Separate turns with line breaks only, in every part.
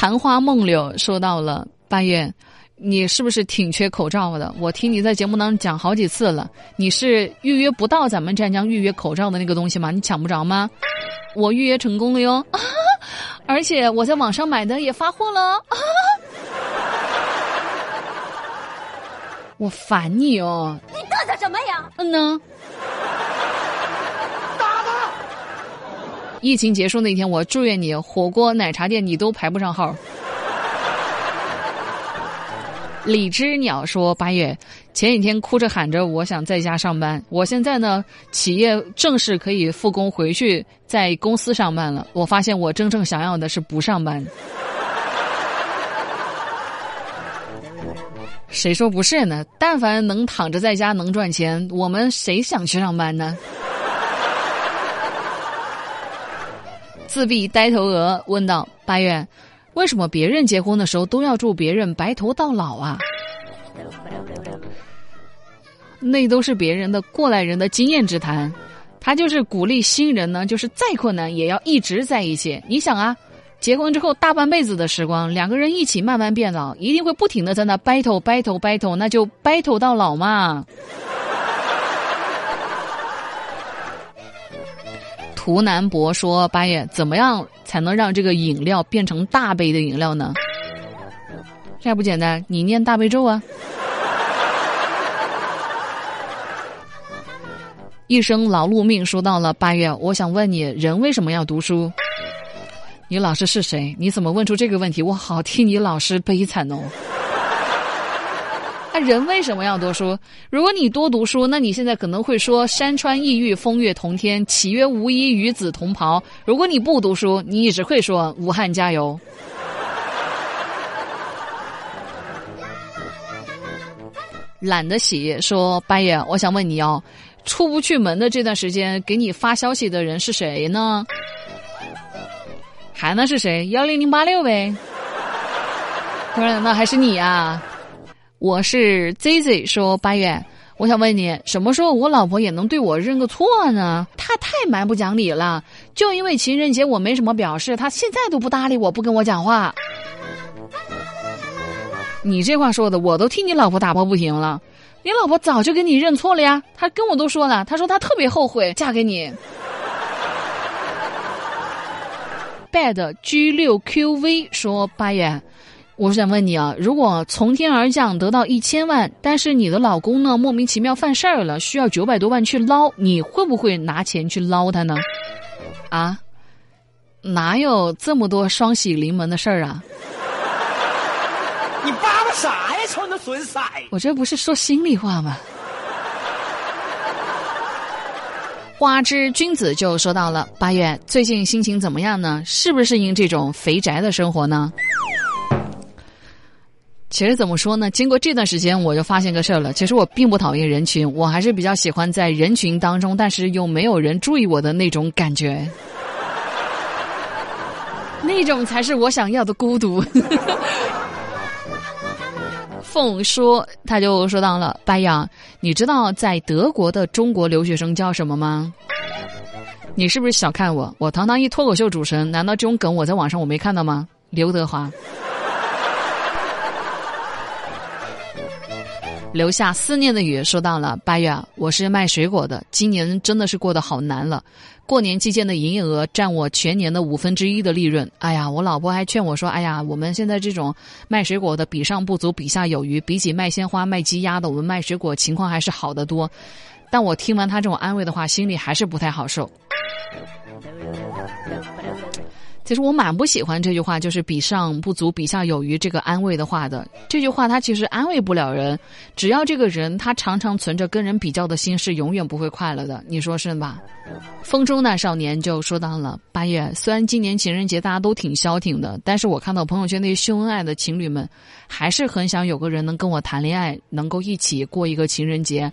残花梦柳说到了八月，你是不是挺缺口罩的？我听你在节目当中讲好几次了，你是预约不到咱们湛江预约口罩的那个东西吗？你抢不着吗？我预约成功了哟，啊、而且我在网上买的也发货了。啊、我烦你哦！
你嘚瑟什么呀？
嗯呢。疫情结束那天，我祝愿你火锅、奶茶店你都排不上号。李知鸟说：“八月前几天哭着喊着，我想在家上班。我现在呢，企业正式可以复工回去在公司上班了。我发现我真正想要的是不上班。谁说不是呢？但凡能躺着在家能赚钱，我们谁想去上班呢？”自闭呆头鹅问道：“八月，为什么别人结婚的时候都要祝别人白头到老啊？那都是别人的过来人的经验之谈，他就是鼓励新人呢，就是再困难也要一直在一起。你想啊，结婚之后大半辈子的时光，两个人一起慢慢变老，一定会不停的在那 battle battle battle，那就 battle 到老嘛。”图南博说：“八月怎么样才能让这个饮料变成大杯的饮料呢？这还不简单，你念大悲咒啊！” 一生劳碌命说到了八月，我想问你，人为什么要读书？你老师是谁？你怎么问出这个问题？我好替你老师悲惨哦。那人为什么要读书？如果你多读书，那你现在可能会说“山川异域，风月同天，岂曰无衣，与子同袍”。如果你不读书，你只会说“武汉加油 ”。懒得洗说八爷，我想问你哦，出不去门的这段时间，给你发消息的人是谁呢？还能是谁？幺零零八六呗。突然，难道还是你啊。我是 Z Z 说八月，我想问你，什么时候我老婆也能对我认个错呢？她太蛮不讲理了，就因为情人节我没什么表示，她现在都不搭理我，不跟我讲话。你这话说的，我都替你老婆打抱不平了。你老婆早就跟你认错了呀，她跟我都说了，她说她特别后悔嫁给你。Bad G 六 QV 说八月。我想问你啊，如果从天而降得到一千万，但是你的老公呢莫名其妙犯事儿了，需要九百多万去捞，你会不会拿钱去捞他呢？啊，哪有这么多双喜临门的事儿啊？
你叭叭啥呀？瞅你那损色！
我这不是说心里话吗？花之君子就说到了八月，最近心情怎么样呢？适不适应这种肥宅的生活呢？其实怎么说呢？经过这段时间，我就发现个事儿了。其实我并不讨厌人群，我还是比较喜欢在人群当中，但是又没有人注意我的那种感觉。那种才是我想要的孤独。凤说，他就说到了白羊，你知道在德国的中国留学生叫什么吗？你是不是小看我？我堂堂一脱口秀主持人，难道这种梗我在网上我没看到吗？刘德华。留下思念的雨，说到了八月，我是卖水果的，今年真的是过得好难了。过年期间的营业额占我全年的五分之一的利润。哎呀，我老婆还劝我说：“哎呀，我们现在这种卖水果的比上不足，比下有余，比起卖鲜花、卖鸡鸭的，我们卖水果情况还是好得多。”但我听完他这种安慰的话，心里还是不太好受。其实我蛮不喜欢这句话，就是“比上不足，比下有余”这个安慰的话的。这句话它其实安慰不了人，只要这个人他常常存着跟人比较的心，是永远不会快乐的。你说是吧？风中那少年就说到了八月，虽然今年情人节大家都挺消停的，但是我看到朋友圈那些秀恩爱的情侣们，还是很想有个人能跟我谈恋爱，能够一起过一个情人节。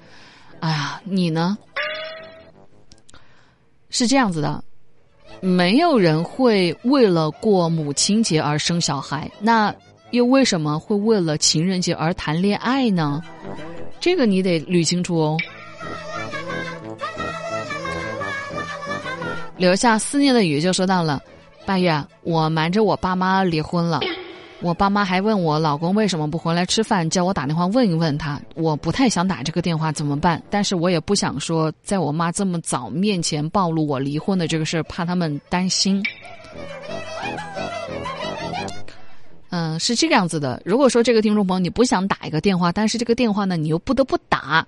哎呀，你呢？是这样子的。没有人会为了过母亲节而生小孩，那又为什么会为了情人节而谈恋爱呢？这个你得捋清楚哦。留下思念的雨就说到了，八月，我瞒着我爸妈离婚了，我爸妈还问我老公为什么不回来吃饭，叫我打电话问一问他。我不太想打这个电话，怎么办？但是我也不想说，在我妈这么早面前暴露我离婚的这个事儿，怕他们担心。嗯，是这个样子的。如果说这个听众朋友你不想打一个电话，但是这个电话呢你又不得不打，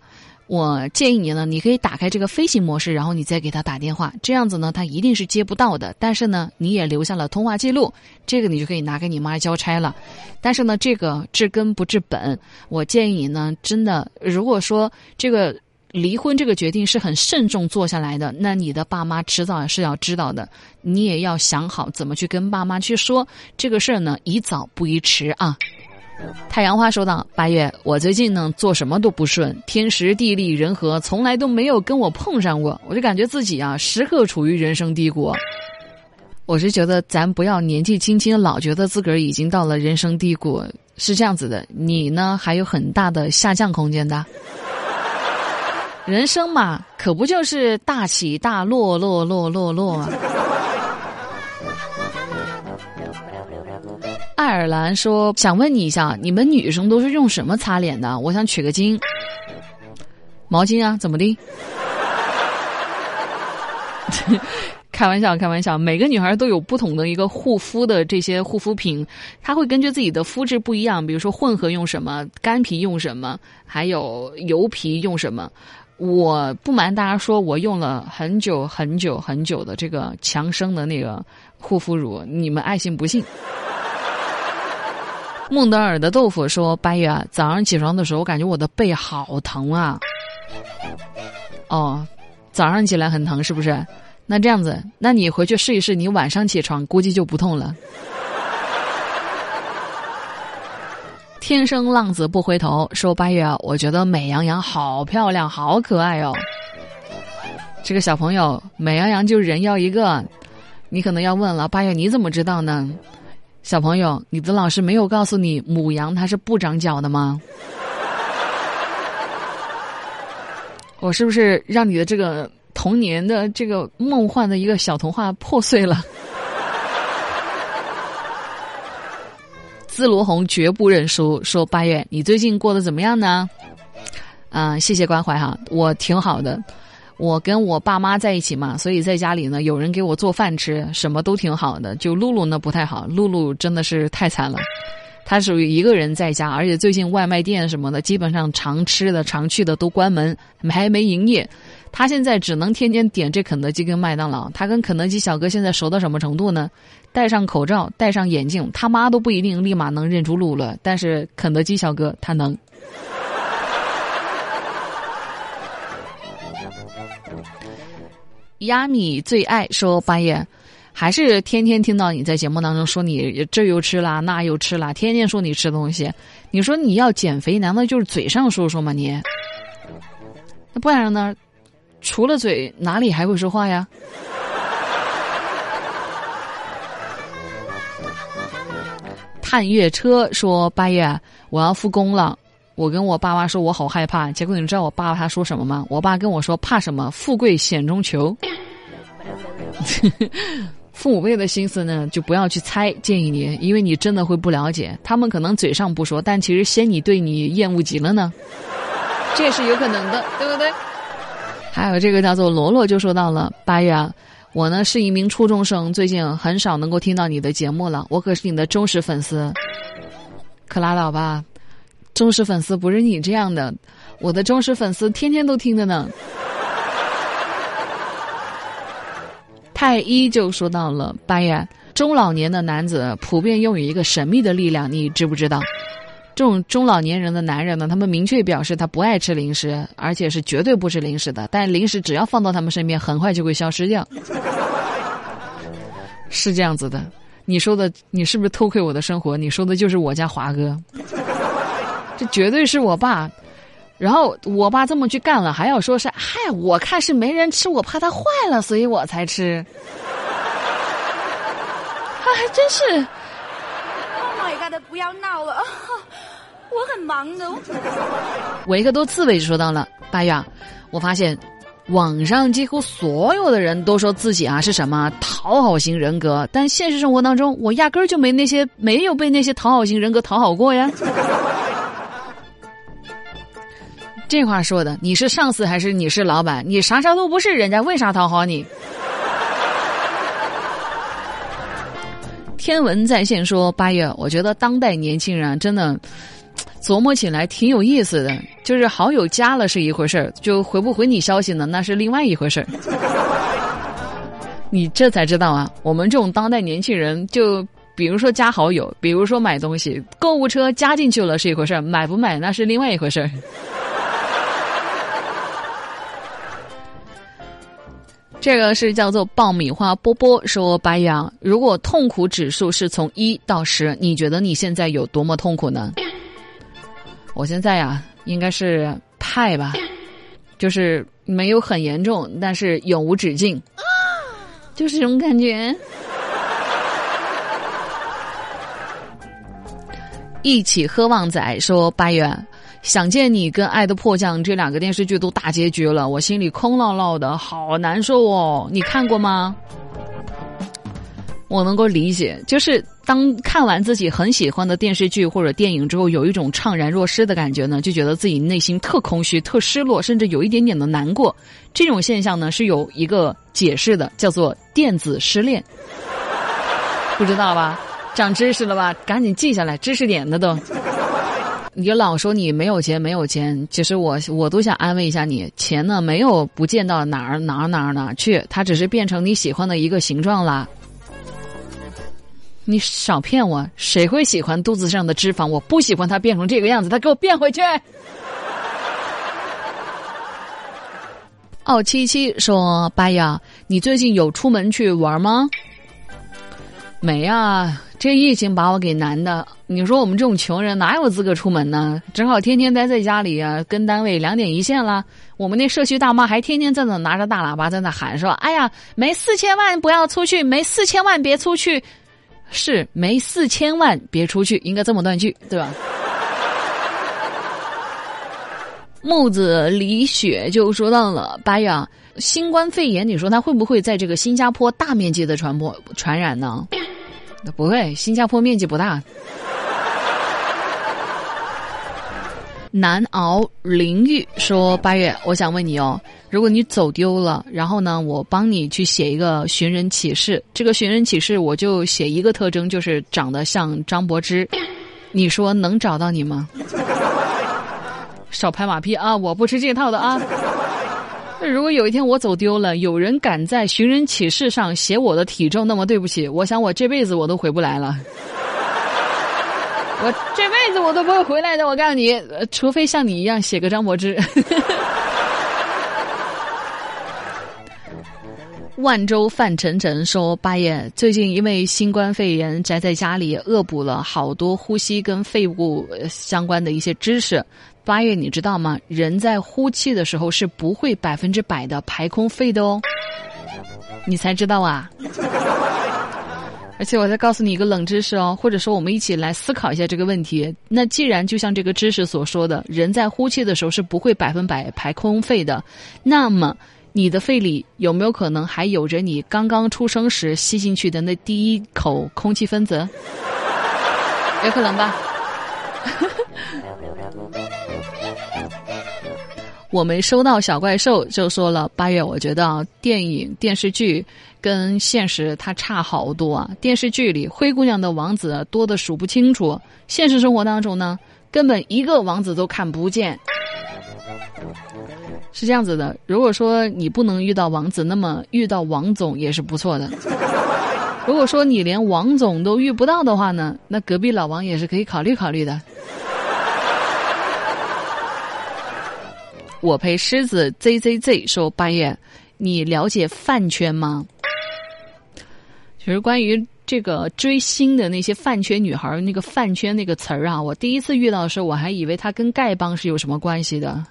我建议你呢，你可以打开这个飞行模式，然后你再给他打电话，这样子呢他一定是接不到的。但是呢你也留下了通话记录，这个你就可以拿给你妈交差了。但是呢这个治根不治本，我建议你呢真的，如果说这个。离婚这个决定是很慎重做下来的，那你的爸妈迟早是要知道的，你也要想好怎么去跟爸妈去说这个事儿呢，宜早不宜迟啊。太阳花说道：“八月，我最近呢做什么都不顺，天时地利人和从来都没有跟我碰上过，我就感觉自己啊时刻处于人生低谷。我是觉得咱不要年纪轻轻老觉得自个儿已经到了人生低谷，是这样子的，你呢还有很大的下降空间的。”人生嘛，可不就是大起大落，落落落落！爱尔兰说：“想问你一下，你们女生都是用什么擦脸的？我想取个经。毛巾啊，怎么的？开玩笑，开玩笑。每个女孩都有不同的一个护肤的这些护肤品，她会根据自己的肤质不一样，比如说混合用什么，干皮用什么，还有油皮用什么。”我不瞒大家说，我用了很久很久很久的这个强生的那个护肤乳，你们爱信不信？孟德尔的豆腐说：“八月啊，早上起床的时候，我感觉我的背好疼啊。”哦，早上起来很疼是不是？那这样子，那你回去试一试，你晚上起床估计就不痛了。天生浪子不回头，说八月，我觉得美羊羊好漂亮，好可爱哦。这个小朋友，美羊羊就人要一个，你可能要问了，八月你怎么知道呢？小朋友，你的老师没有告诉你母羊它是不长脚的吗？我是不是让你的这个童年的这个梦幻的一个小童话破碎了？自罗红绝不认输，说八月，你最近过得怎么样呢？啊，谢谢关怀哈，我挺好的。我跟我爸妈在一起嘛，所以在家里呢，有人给我做饭吃，什么都挺好的。就露露呢不太好，露露真的是太惨了。她属于一个人在家，而且最近外卖店什么的，基本上常吃的、常去的都关门，还没营业。他现在只能天天点这肯德基跟麦当劳。他跟肯德基小哥现在熟到什么程度呢？戴上口罩，戴上眼镜，他妈都不一定立马能认出路了。但是肯德基小哥他能。亚米最爱说八爷，还是天天听到你在节目当中说你这又吃啦，那又吃啦，天天说你吃东西。你说你要减肥，难道就是嘴上说说吗？你那不然呢？除了嘴，哪里还会说话呀？探月车说：“八月，我要复工了。我跟我爸妈说，我好害怕。结果你知道我爸爸他说什么吗？我爸跟我说：怕什么？富贵险中求。父母辈的心思呢，就不要去猜。建议你，因为你真的会不了解。他们可能嘴上不说，但其实先你对你厌恶极了呢。这也是有可能的，对不对？”还有这个叫做罗罗就说到了八月，我呢是一名初中生，最近很少能够听到你的节目了。我可是你的忠实粉丝，可拉倒吧，忠实粉丝不是你这样的，我的忠实粉丝天天都听的呢。太一就说到了八月，中老年的男子普遍拥有一个神秘的力量，你知不知道？这种中老年人的男人呢，他们明确表示他不爱吃零食，而且是绝对不吃零食的。但零食只要放到他们身边，很快就会消失掉。是这样子的，你说的，你是不是偷窥我的生活？你说的就是我家华哥，这绝对是我爸。然后我爸这么去干了，还要说是嗨，我看是没人吃，我怕它坏了，所以我才吃。他还真是。
Oh my god！不要闹了。我很忙的。
维克多刺猬说到了八月，我发现网上几乎所有的人都说自己啊是什么讨好型人格，但现实生活当中，我压根儿就没那些没有被那些讨好型人格讨好过呀。这话说的，你是上司还是你是老板？你啥啥都不是，人家为啥讨好你？天文在线说，八月，我觉得当代年轻人真的琢磨起来挺有意思的。就是好友加了是一回事儿，就回不回你消息呢，那是另外一回事儿。你这才知道啊，我们这种当代年轻人，就比如说加好友，比如说买东西，购物车加进去了是一回事儿，买不买那是另外一回事儿。这个是叫做爆米花波波说：“白羊，如果痛苦指数是从一到十，你觉得你现在有多么痛苦呢？”我现在呀，应该是派吧，就是没有很严重，但是永无止境，就是这种感觉。一起喝旺仔说：“八月。”想见你跟爱的迫降这两个电视剧都大结局了，我心里空落落的，好难受哦。你看过吗？我能够理解，就是当看完自己很喜欢的电视剧或者电影之后，有一种怅然若失的感觉呢，就觉得自己内心特空虚、特失落，甚至有一点点的难过。这种现象呢是有一个解释的，叫做电子失恋。不知道吧？长知识了吧？赶紧记下来，知识点的都。你老说你没有钱，没有钱，其实我我都想安慰一下你，钱呢没有不见到哪儿哪儿哪儿哪儿去，它只是变成你喜欢的一个形状啦。你少骗我，谁会喜欢肚子上的脂肪？我不喜欢它变成这个样子，它给我变回去。哦，七七说：“八呀，你最近有出门去玩吗？”没啊。这疫情把我给难的，你说我们这种穷人哪有资格出门呢？只好天天待在家里啊，跟单位两点一线啦。我们那社区大妈还天天在那拿着大喇叭在那喊说：“哎呀，没四千万不要出去，没四千万别出去。”是没四千万别出去，应该这么断句，对吧？木子李雪就说到了：“八呀，新冠肺炎，你说它会不会在这个新加坡大面积的传播传染呢？”不会，新加坡面积不大。难熬淋浴说：“八月，我想问你哦，如果你走丢了，然后呢，我帮你去写一个寻人启事，这个寻人启事我就写一个特征，就是长得像张柏芝，你说能找到你吗？少拍马屁啊！我不吃这套的啊。”如果有一天我走丢了，有人敢在寻人启事上写我的体重，那么对不起，我想我这辈子我都回不来了。我这辈子我都不会回来的，我告诉你，除非像你一样写个张柏芝。万州范晨晨说：“八爷，最近因为新冠肺炎宅在家里，恶补了好多呼吸跟肺部相关的一些知识。八月，你知道吗？人在呼气的时候是不会百分之百的排空肺的哦。你才知道啊！而且我再告诉你一个冷知识哦，或者说我们一起来思考一下这个问题。那既然就像这个知识所说的，人在呼气的时候是不会百分百排空肺的，那么。”你的肺里有没有可能还有着你刚刚出生时吸进去的那第一口空气分子？有可能吧。我没收到小怪兽就说了，八月我觉得电影电视剧跟现实它差好多啊。电视剧里灰姑娘的王子多的数不清楚，现实生活当中呢，根本一个王子都看不见。是这样子的，如果说你不能遇到王子，那么遇到王总也是不错的。如果说你连王总都遇不到的话呢，那隔壁老王也是可以考虑考虑的。我陪狮子 zzz 说：“八月，你了解饭圈吗？其实关于这个追星的那些饭圈女孩，那个饭圈那个词儿啊，我第一次遇到的时候，我还以为它跟丐帮是有什么关系的。”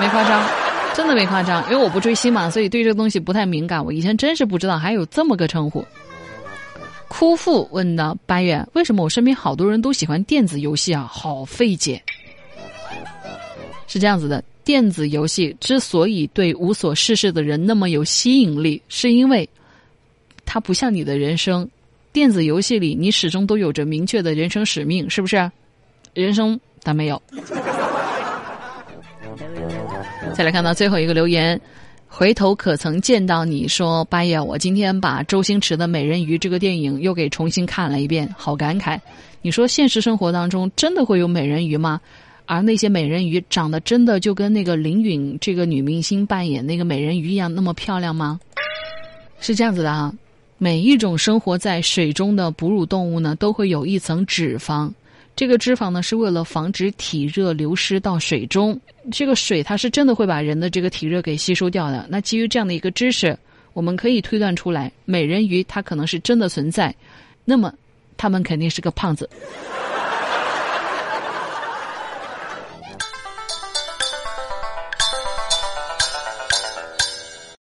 没夸张，真的没夸张，因为我不追星嘛，所以对这个东西不太敏感。我以前真是不知道还有这么个称呼。哭父问道：“八月，为什么我身边好多人都喜欢电子游戏啊？好费解。是这样子的，电子游戏之所以对无所事事的人那么有吸引力，是因为它不像你的人生。电子游戏里，你始终都有着明确的人生使命，是不是？人生但没有。再来看到最后一个留言，回头可曾见到你说八爷，我今天把周星驰的《美人鱼》这个电影又给重新看了一遍，好感慨。你说现实生活当中真的会有美人鱼吗？而那些美人鱼长得真的就跟那个林允这个女明星扮演那个美人鱼一样那么漂亮吗？是这样子的啊。每一种生活在水中的哺乳动物呢，都会有一层脂肪。这个脂肪呢，是为了防止体热流失到水中。这个水它是真的会把人的这个体热给吸收掉的。那基于这样的一个知识，我们可以推断出来，美人鱼它可能是真的存在。那么，他们肯定是个胖子。